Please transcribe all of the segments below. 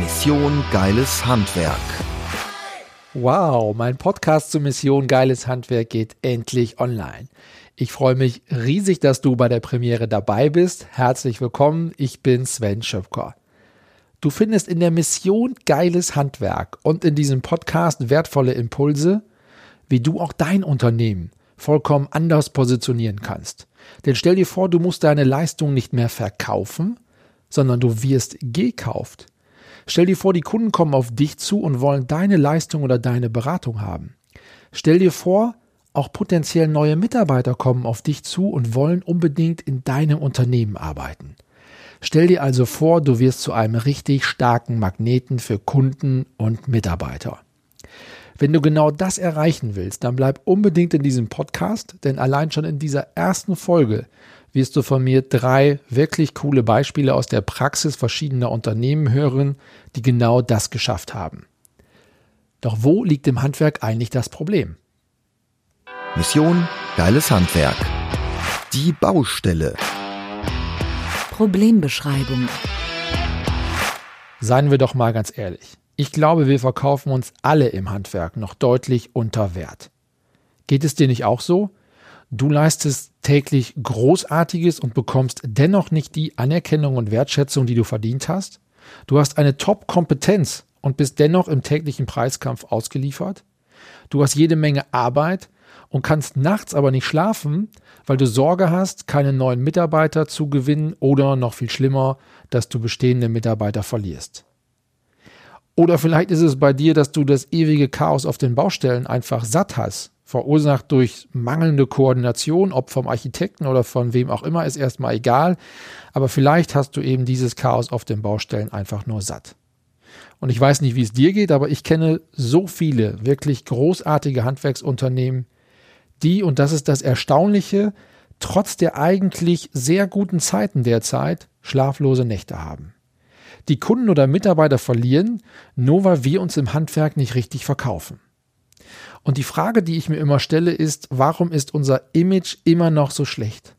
Mission Geiles Handwerk. Wow, mein Podcast zur Mission Geiles Handwerk geht endlich online. Ich freue mich riesig, dass du bei der Premiere dabei bist. Herzlich willkommen, ich bin Sven Schöpker. Du findest in der Mission Geiles Handwerk und in diesem Podcast wertvolle Impulse, wie du auch dein Unternehmen vollkommen anders positionieren kannst. Denn stell dir vor, du musst deine Leistung nicht mehr verkaufen, sondern du wirst gekauft. Stell dir vor, die Kunden kommen auf dich zu und wollen deine Leistung oder deine Beratung haben. Stell dir vor, auch potenziell neue Mitarbeiter kommen auf dich zu und wollen unbedingt in deinem Unternehmen arbeiten. Stell dir also vor, du wirst zu einem richtig starken Magneten für Kunden und Mitarbeiter. Wenn du genau das erreichen willst, dann bleib unbedingt in diesem Podcast, denn allein schon in dieser ersten Folge wirst du von mir drei wirklich coole Beispiele aus der Praxis verschiedener Unternehmen hören, die genau das geschafft haben. Doch wo liegt im Handwerk eigentlich das Problem? Mission Geiles Handwerk. Die Baustelle. Problembeschreibung. Seien wir doch mal ganz ehrlich. Ich glaube, wir verkaufen uns alle im Handwerk noch deutlich unter Wert. Geht es dir nicht auch so? Du leistest täglich Großartiges und bekommst dennoch nicht die Anerkennung und Wertschätzung, die du verdient hast? Du hast eine Top-Kompetenz und bist dennoch im täglichen Preiskampf ausgeliefert? Du hast jede Menge Arbeit und kannst nachts aber nicht schlafen, weil du Sorge hast, keine neuen Mitarbeiter zu gewinnen oder noch viel schlimmer, dass du bestehende Mitarbeiter verlierst. Oder vielleicht ist es bei dir, dass du das ewige Chaos auf den Baustellen einfach satt hast, verursacht durch mangelnde Koordination, ob vom Architekten oder von wem auch immer, ist erstmal egal, aber vielleicht hast du eben dieses Chaos auf den Baustellen einfach nur satt. Und ich weiß nicht, wie es dir geht, aber ich kenne so viele wirklich großartige Handwerksunternehmen, die, und das ist das Erstaunliche, trotz der eigentlich sehr guten Zeiten derzeit schlaflose Nächte haben. Die Kunden oder Mitarbeiter verlieren, nur weil wir uns im Handwerk nicht richtig verkaufen. Und die Frage, die ich mir immer stelle, ist, warum ist unser Image immer noch so schlecht?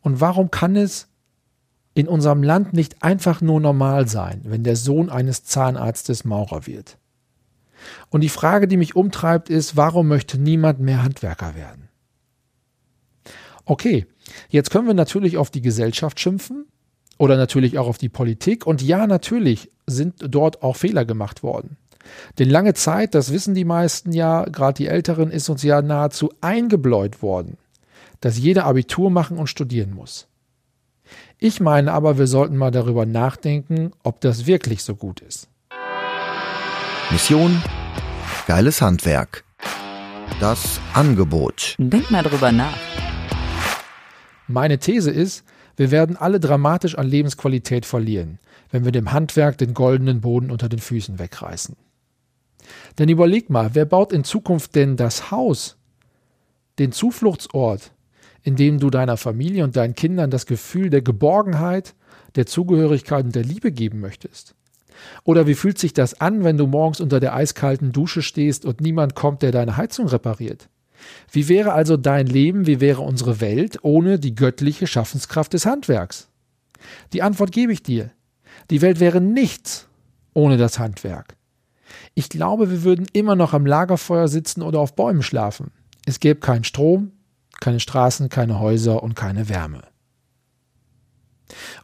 Und warum kann es in unserem Land nicht einfach nur normal sein, wenn der Sohn eines Zahnarztes Maurer wird? Und die Frage, die mich umtreibt, ist, warum möchte niemand mehr Handwerker werden? Okay, jetzt können wir natürlich auf die Gesellschaft schimpfen oder natürlich auch auf die Politik. Und ja, natürlich sind dort auch Fehler gemacht worden. Denn lange Zeit, das wissen die meisten ja, gerade die Älteren, ist uns ja nahezu eingebläut worden, dass jeder Abitur machen und studieren muss. Ich meine aber, wir sollten mal darüber nachdenken, ob das wirklich so gut ist. Mission Geiles Handwerk. Das Angebot. Denk mal drüber nach. Meine These ist, wir werden alle dramatisch an Lebensqualität verlieren, wenn wir dem Handwerk den goldenen Boden unter den Füßen wegreißen. Denn überleg mal, wer baut in Zukunft denn das Haus, den Zufluchtsort, in dem du deiner Familie und deinen Kindern das Gefühl der Geborgenheit, der Zugehörigkeit und der Liebe geben möchtest? Oder wie fühlt sich das an, wenn du morgens unter der eiskalten Dusche stehst und niemand kommt, der deine Heizung repariert? Wie wäre also dein Leben, wie wäre unsere Welt ohne die göttliche Schaffenskraft des Handwerks? Die Antwort gebe ich dir. Die Welt wäre nichts ohne das Handwerk. Ich glaube, wir würden immer noch am Lagerfeuer sitzen oder auf Bäumen schlafen. Es gäbe keinen Strom, keine Straßen, keine Häuser und keine Wärme.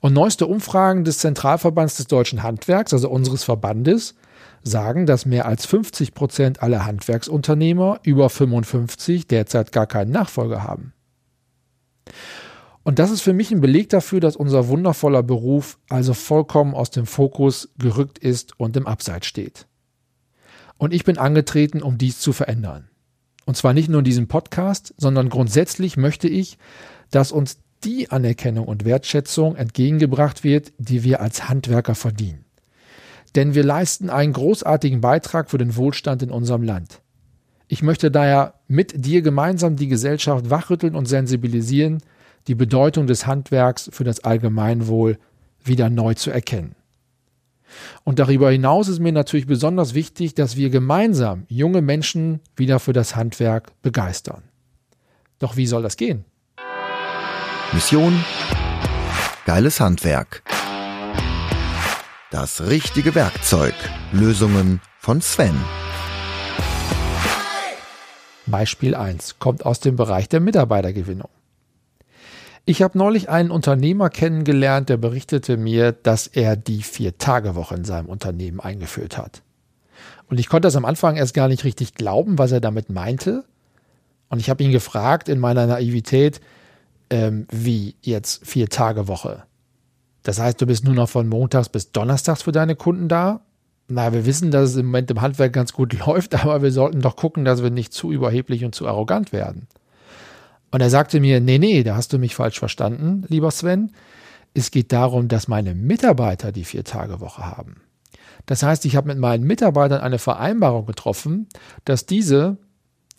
Und neueste Umfragen des Zentralverbands des deutschen Handwerks, also unseres Verbandes, sagen, dass mehr als 50 Prozent aller Handwerksunternehmer über 55 derzeit gar keinen Nachfolger haben. Und das ist für mich ein Beleg dafür, dass unser wundervoller Beruf also vollkommen aus dem Fokus gerückt ist und im Abseits steht. Und ich bin angetreten, um dies zu verändern. Und zwar nicht nur in diesem Podcast, sondern grundsätzlich möchte ich, dass uns die Anerkennung und Wertschätzung entgegengebracht wird, die wir als Handwerker verdienen. Denn wir leisten einen großartigen Beitrag für den Wohlstand in unserem Land. Ich möchte daher mit dir gemeinsam die Gesellschaft wachrütteln und sensibilisieren, die Bedeutung des Handwerks für das Allgemeinwohl wieder neu zu erkennen. Und darüber hinaus ist mir natürlich besonders wichtig, dass wir gemeinsam junge Menschen wieder für das Handwerk begeistern. Doch wie soll das gehen? Mission Geiles Handwerk. Das richtige Werkzeug. Lösungen von Sven. Beispiel 1 kommt aus dem Bereich der Mitarbeitergewinnung. Ich habe neulich einen Unternehmer kennengelernt, der berichtete mir, dass er die Vier-Tage-Woche in seinem Unternehmen eingeführt hat. Und ich konnte das am Anfang erst gar nicht richtig glauben, was er damit meinte. Und ich habe ihn gefragt in meiner Naivität, ähm, wie jetzt Vier-Tage-Woche. Das heißt, du bist nur noch von Montags bis Donnerstags für deine Kunden da? Na, wir wissen, dass es im Moment im Handwerk ganz gut läuft, aber wir sollten doch gucken, dass wir nicht zu überheblich und zu arrogant werden. Und er sagte mir, nee, nee, da hast du mich falsch verstanden, lieber Sven. Es geht darum, dass meine Mitarbeiter die Vier-Tage-Woche haben. Das heißt, ich habe mit meinen Mitarbeitern eine Vereinbarung getroffen, dass diese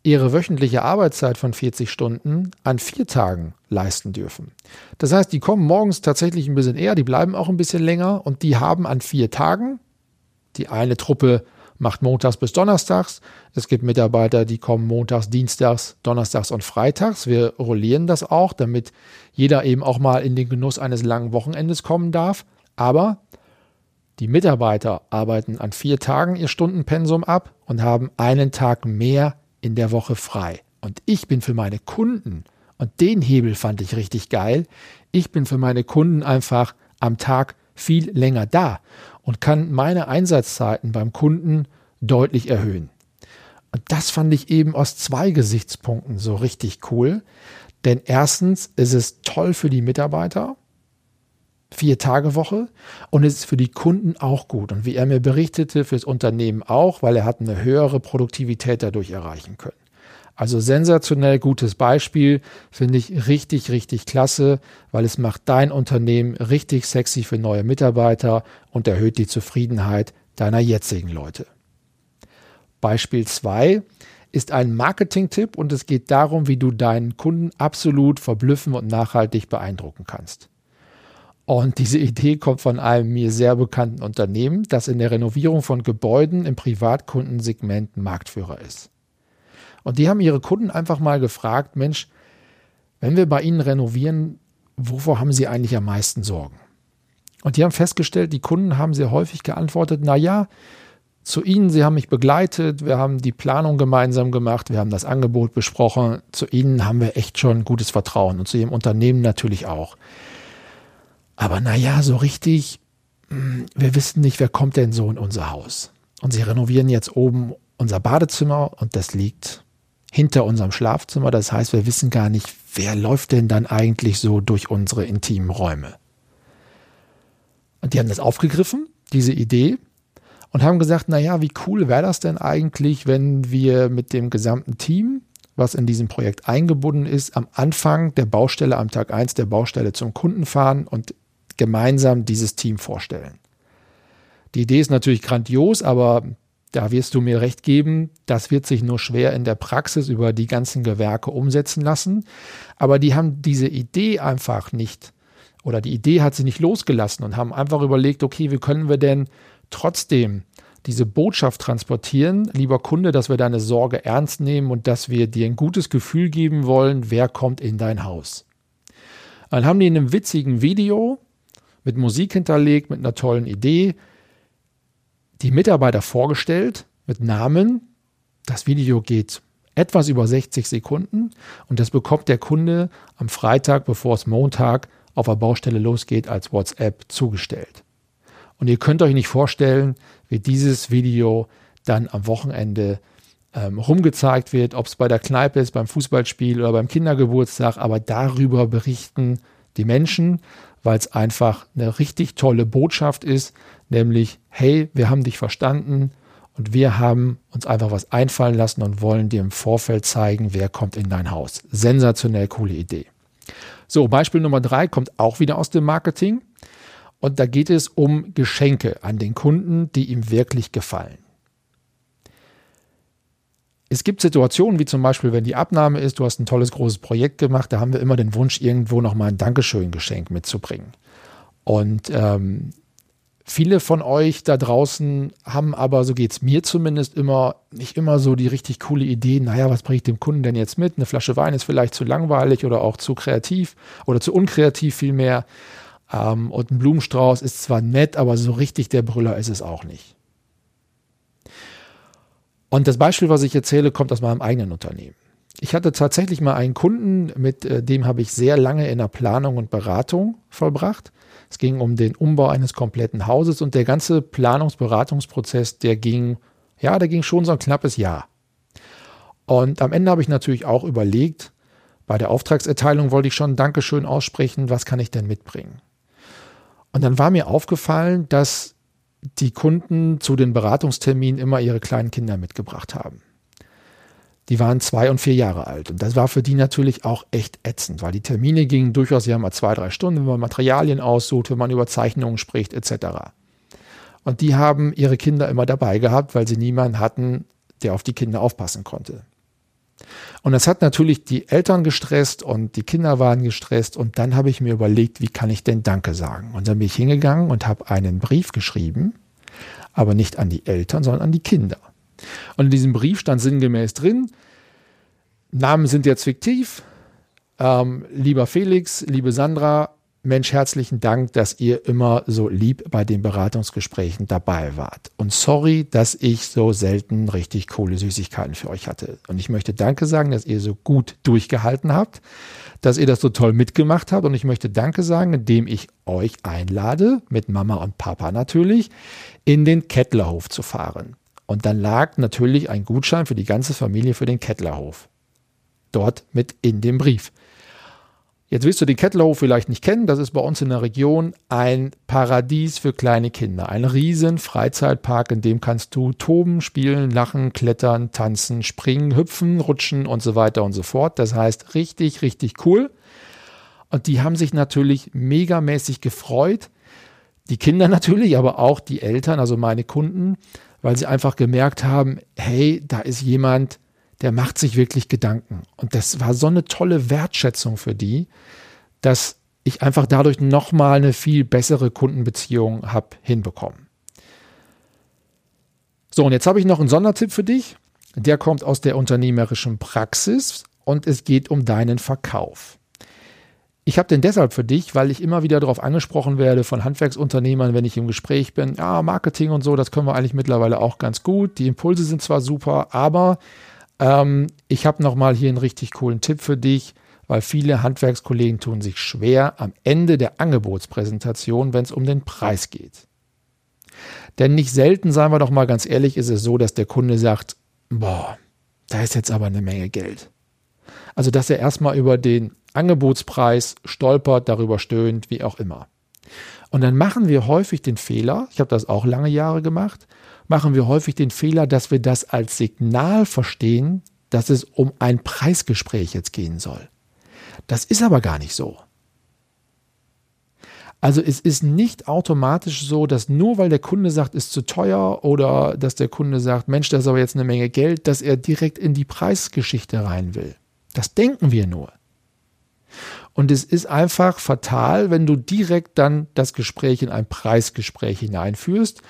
ihre wöchentliche Arbeitszeit von 40 Stunden an vier Tagen leisten dürfen. Das heißt, die kommen morgens tatsächlich ein bisschen eher, die bleiben auch ein bisschen länger und die haben an vier Tagen, die eine Truppe macht montags bis donnerstags, es gibt Mitarbeiter, die kommen montags, dienstags, donnerstags und freitags. Wir rollieren das auch, damit jeder eben auch mal in den Genuss eines langen Wochenendes kommen darf. Aber die Mitarbeiter arbeiten an vier Tagen ihr Stundenpensum ab und haben einen Tag mehr in der Woche frei. Und ich bin für meine Kunden, und den Hebel fand ich richtig geil, ich bin für meine Kunden einfach am Tag viel länger da und kann meine Einsatzzeiten beim Kunden deutlich erhöhen. Und das fand ich eben aus zwei Gesichtspunkten so richtig cool. Denn erstens ist es toll für die Mitarbeiter, vier Tage Woche und es ist für die Kunden auch gut. Und wie er mir berichtete, fürs Unternehmen auch, weil er hat eine höhere Produktivität dadurch erreichen können. Also sensationell gutes Beispiel, finde ich richtig, richtig klasse, weil es macht dein Unternehmen richtig sexy für neue Mitarbeiter und erhöht die Zufriedenheit deiner jetzigen Leute. Beispiel 2 ist ein Marketing-Tipp und es geht darum, wie du deinen Kunden absolut verblüffen und nachhaltig beeindrucken kannst. Und diese Idee kommt von einem mir sehr bekannten Unternehmen, das in der Renovierung von Gebäuden im Privatkundensegment Marktführer ist. Und die haben ihre Kunden einfach mal gefragt, Mensch, wenn wir bei Ihnen renovieren, wovor haben Sie eigentlich am meisten Sorgen? Und die haben festgestellt, die Kunden haben sehr häufig geantwortet, na ja, zu Ihnen, Sie haben mich begleitet, wir haben die Planung gemeinsam gemacht, wir haben das Angebot besprochen. Zu Ihnen haben wir echt schon gutes Vertrauen und zu Ihrem Unternehmen natürlich auch. Aber naja, so richtig, hm, wir wissen nicht, wer kommt denn so in unser Haus. Und sie renovieren jetzt oben unser Badezimmer und das liegt hinter unserem Schlafzimmer. Das heißt, wir wissen gar nicht, wer läuft denn dann eigentlich so durch unsere intimen Räume. Und die haben das aufgegriffen, diese Idee, und haben gesagt, naja, wie cool wäre das denn eigentlich, wenn wir mit dem gesamten Team, was in diesem Projekt eingebunden ist, am Anfang der Baustelle, am Tag 1 der Baustelle zum Kunden fahren und gemeinsam dieses Team vorstellen. Die Idee ist natürlich grandios, aber da wirst du mir recht geben, das wird sich nur schwer in der Praxis über die ganzen Gewerke umsetzen lassen. Aber die haben diese Idee einfach nicht, oder die Idee hat sie nicht losgelassen und haben einfach überlegt, okay, wie können wir denn trotzdem diese Botschaft transportieren, lieber Kunde, dass wir deine Sorge ernst nehmen und dass wir dir ein gutes Gefühl geben wollen, wer kommt in dein Haus. Dann haben die in einem witzigen Video mit Musik hinterlegt, mit einer tollen Idee, die Mitarbeiter vorgestellt mit Namen. Das Video geht etwas über 60 Sekunden und das bekommt der Kunde am Freitag, bevor es Montag auf der Baustelle losgeht, als WhatsApp zugestellt. Und ihr könnt euch nicht vorstellen, wie dieses Video dann am Wochenende ähm, rumgezeigt wird, ob es bei der Kneipe ist, beim Fußballspiel oder beim Kindergeburtstag, aber darüber berichten die Menschen weil es einfach eine richtig tolle Botschaft ist, nämlich, hey, wir haben dich verstanden und wir haben uns einfach was einfallen lassen und wollen dir im Vorfeld zeigen, wer kommt in dein Haus. Sensationell coole Idee. So, Beispiel Nummer drei kommt auch wieder aus dem Marketing. Und da geht es um Geschenke an den Kunden, die ihm wirklich gefallen. Es gibt Situationen, wie zum Beispiel, wenn die Abnahme ist, du hast ein tolles großes Projekt gemacht, da haben wir immer den Wunsch, irgendwo nochmal ein Dankeschön-Geschenk mitzubringen. Und ähm, viele von euch da draußen haben aber, so geht es mir zumindest immer, nicht immer so die richtig coole Idee, naja, was bringe ich dem Kunden denn jetzt mit? Eine Flasche Wein ist vielleicht zu langweilig oder auch zu kreativ oder zu unkreativ vielmehr. Ähm, und ein Blumenstrauß ist zwar nett, aber so richtig der Brüller ist es auch nicht. Und das Beispiel, was ich erzähle, kommt aus meinem eigenen Unternehmen. Ich hatte tatsächlich mal einen Kunden, mit äh, dem habe ich sehr lange in der Planung und Beratung vollbracht. Es ging um den Umbau eines kompletten Hauses und der ganze Planungsberatungsprozess, der ging, ja, der ging schon so ein knappes Jahr. Und am Ende habe ich natürlich auch überlegt, bei der Auftragserteilung wollte ich schon Dankeschön aussprechen, was kann ich denn mitbringen? Und dann war mir aufgefallen, dass die Kunden zu den Beratungsterminen immer ihre kleinen Kinder mitgebracht haben. Die waren zwei und vier Jahre alt. Und das war für die natürlich auch echt ätzend, weil die Termine gingen durchaus ja mal zwei, drei Stunden, wenn man Materialien aussucht, wenn man über Zeichnungen spricht, etc. Und die haben ihre Kinder immer dabei gehabt, weil sie niemanden hatten, der auf die Kinder aufpassen konnte. Und das hat natürlich die Eltern gestresst und die Kinder waren gestresst. Und dann habe ich mir überlegt, wie kann ich denn Danke sagen? Und dann bin ich hingegangen und habe einen Brief geschrieben, aber nicht an die Eltern, sondern an die Kinder. Und in diesem Brief stand sinngemäß drin, Namen sind jetzt fiktiv. Ähm, lieber Felix, liebe Sandra, Mensch, herzlichen Dank, dass ihr immer so lieb bei den Beratungsgesprächen dabei wart. Und sorry, dass ich so selten richtig coole Süßigkeiten für euch hatte. Und ich möchte Danke sagen, dass ihr so gut durchgehalten habt, dass ihr das so toll mitgemacht habt. Und ich möchte Danke sagen, indem ich euch einlade, mit Mama und Papa natürlich, in den Kettlerhof zu fahren. Und dann lag natürlich ein Gutschein für die ganze Familie für den Kettlerhof. Dort mit in dem Brief. Jetzt wirst du den Kettlerhof vielleicht nicht kennen. Das ist bei uns in der Region ein Paradies für kleine Kinder. Ein riesen Freizeitpark, in dem kannst du toben, spielen, lachen, klettern, tanzen, springen, hüpfen, rutschen und so weiter und so fort. Das heißt richtig, richtig cool. Und die haben sich natürlich megamäßig gefreut. Die Kinder natürlich, aber auch die Eltern, also meine Kunden, weil sie einfach gemerkt haben, hey, da ist jemand, der macht sich wirklich Gedanken. Und das war so eine tolle Wertschätzung für die, dass ich einfach dadurch nochmal eine viel bessere Kundenbeziehung habe hinbekommen. So, und jetzt habe ich noch einen Sondertipp für dich. Der kommt aus der unternehmerischen Praxis und es geht um deinen Verkauf. Ich habe den deshalb für dich, weil ich immer wieder darauf angesprochen werde von Handwerksunternehmern, wenn ich im Gespräch bin, ja, Marketing und so, das können wir eigentlich mittlerweile auch ganz gut. Die Impulse sind zwar super, aber ähm, ich habe nochmal hier einen richtig coolen Tipp für dich, weil viele Handwerkskollegen tun sich schwer am Ende der Angebotspräsentation, wenn es um den Preis geht. Denn nicht selten, seien wir doch mal ganz ehrlich, ist es so, dass der Kunde sagt, boah, da ist jetzt aber eine Menge Geld. Also, dass er erstmal über den Angebotspreis stolpert, darüber stöhnt, wie auch immer. Und dann machen wir häufig den Fehler, ich habe das auch lange Jahre gemacht, machen wir häufig den Fehler, dass wir das als Signal verstehen, dass es um ein Preisgespräch jetzt gehen soll. Das ist aber gar nicht so. Also es ist nicht automatisch so, dass nur weil der Kunde sagt, ist zu teuer oder dass der Kunde sagt, Mensch, das ist aber jetzt eine Menge Geld, dass er direkt in die Preisgeschichte rein will. Das denken wir nur. Und es ist einfach fatal, wenn du direkt dann das Gespräch in ein Preisgespräch hineinführst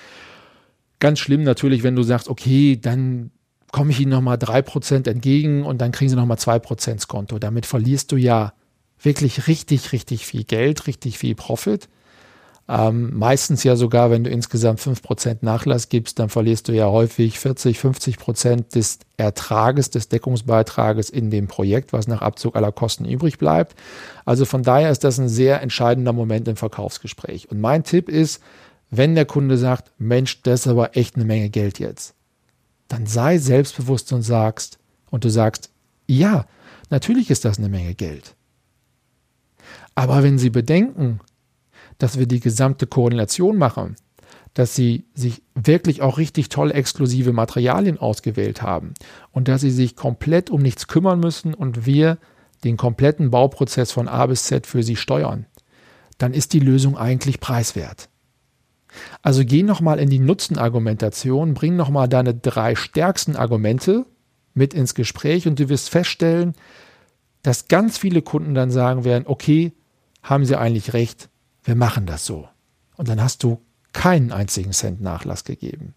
Ganz schlimm natürlich, wenn du sagst, okay, dann komme ich Ihnen nochmal 3% entgegen und dann kriegen Sie nochmal 2% ins Konto. Damit verlierst du ja wirklich richtig, richtig viel Geld, richtig viel Profit. Ähm, meistens ja sogar, wenn du insgesamt 5% Nachlass gibst, dann verlierst du ja häufig 40, 50% des Ertrages, des Deckungsbeitrages in dem Projekt, was nach Abzug aller Kosten übrig bleibt. Also von daher ist das ein sehr entscheidender Moment im Verkaufsgespräch. Und mein Tipp ist, wenn der Kunde sagt, Mensch, das ist aber echt eine Menge Geld jetzt, dann sei selbstbewusst und sagst, und du sagst, ja, natürlich ist das eine Menge Geld. Aber wenn Sie bedenken, dass wir die gesamte Koordination machen, dass Sie sich wirklich auch richtig tolle exklusive Materialien ausgewählt haben und dass Sie sich komplett um nichts kümmern müssen und wir den kompletten Bauprozess von A bis Z für Sie steuern, dann ist die Lösung eigentlich preiswert. Also geh nochmal in die Nutzenargumentation, bring nochmal deine drei stärksten Argumente mit ins Gespräch und du wirst feststellen, dass ganz viele Kunden dann sagen werden, okay, haben sie eigentlich recht, wir machen das so. Und dann hast du keinen einzigen Cent Nachlass gegeben.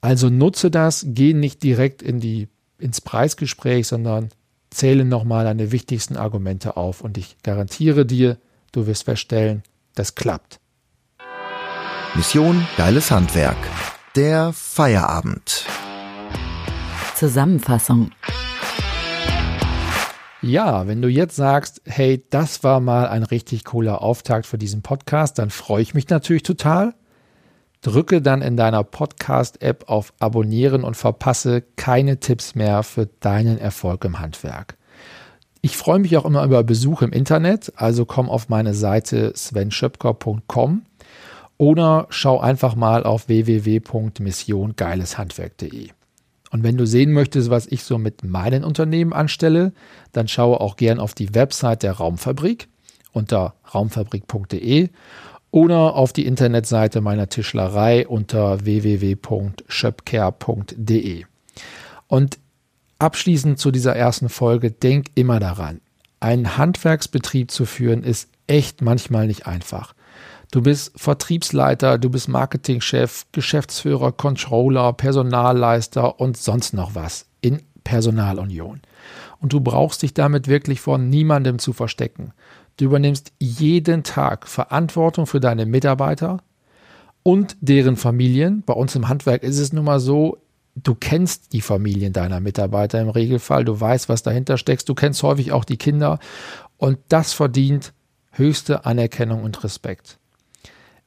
Also nutze das, geh nicht direkt in die, ins Preisgespräch, sondern zähle nochmal deine wichtigsten Argumente auf und ich garantiere dir, du wirst feststellen, das klappt. Mission Geiles Handwerk. Der Feierabend. Zusammenfassung. Ja, wenn du jetzt sagst, hey, das war mal ein richtig cooler Auftakt für diesen Podcast, dann freue ich mich natürlich total. Drücke dann in deiner Podcast-App auf Abonnieren und verpasse keine Tipps mehr für deinen Erfolg im Handwerk. Ich freue mich auch immer über Besuch im Internet, also komm auf meine Seite svenschöpker.com oder schau einfach mal auf www.missiongeileshandwerk.de. Und wenn du sehen möchtest, was ich so mit meinen Unternehmen anstelle, dann schaue auch gern auf die Website der Raumfabrik unter raumfabrik.de oder auf die Internetseite meiner Tischlerei unter www.schöpker.de. Und abschließend zu dieser ersten Folge, denk immer daran, einen Handwerksbetrieb zu führen ist echt manchmal nicht einfach. Du bist Vertriebsleiter, du bist Marketingchef, Geschäftsführer, Controller, Personalleister und sonst noch was in Personalunion. Und du brauchst dich damit wirklich vor niemandem zu verstecken. Du übernimmst jeden Tag Verantwortung für deine Mitarbeiter und deren Familien. Bei uns im Handwerk ist es nun mal so, du kennst die Familien deiner Mitarbeiter im Regelfall, du weißt, was dahinter steckt, du kennst häufig auch die Kinder und das verdient höchste Anerkennung und Respekt.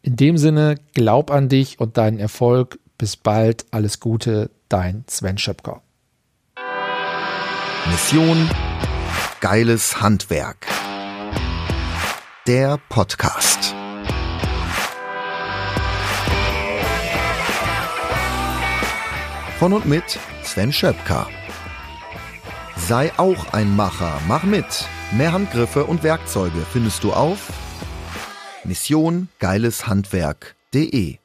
In dem Sinne, glaub an dich und deinen Erfolg. Bis bald, alles Gute, dein Sven Schöpker. Mission Geiles Handwerk. Der Podcast. Von und mit Sven Schöpker. Sei auch ein Macher, mach mit. Mehr Handgriffe und Werkzeuge findest du auf Mission geileshandwerk.de